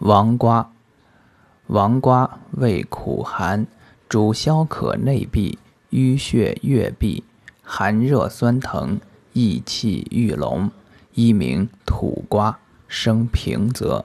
王瓜。王瓜味苦寒主消渴内闭淤血月闭寒热酸疼益气郁龙一名土瓜生平泽。